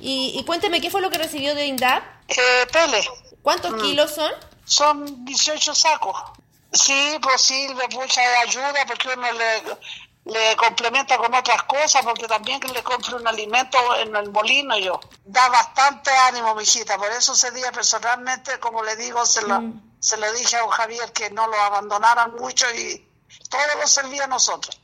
Y, y cuénteme, ¿qué fue lo que recibió de INDAP? Eh, Pele. ¿Cuántos Mm. kilos son? Son 18 sacos. Sí, pues sirve mucha ayuda porque uno le, le complementa con otras cosas, porque también que le compre un alimento en el molino yo. Da bastante ánimo, mijita. Por eso ese día personalmente, como le digo, se lo, mm. se lo dije a don Javier que no lo abandonaran mucho y todo lo servía a nosotros.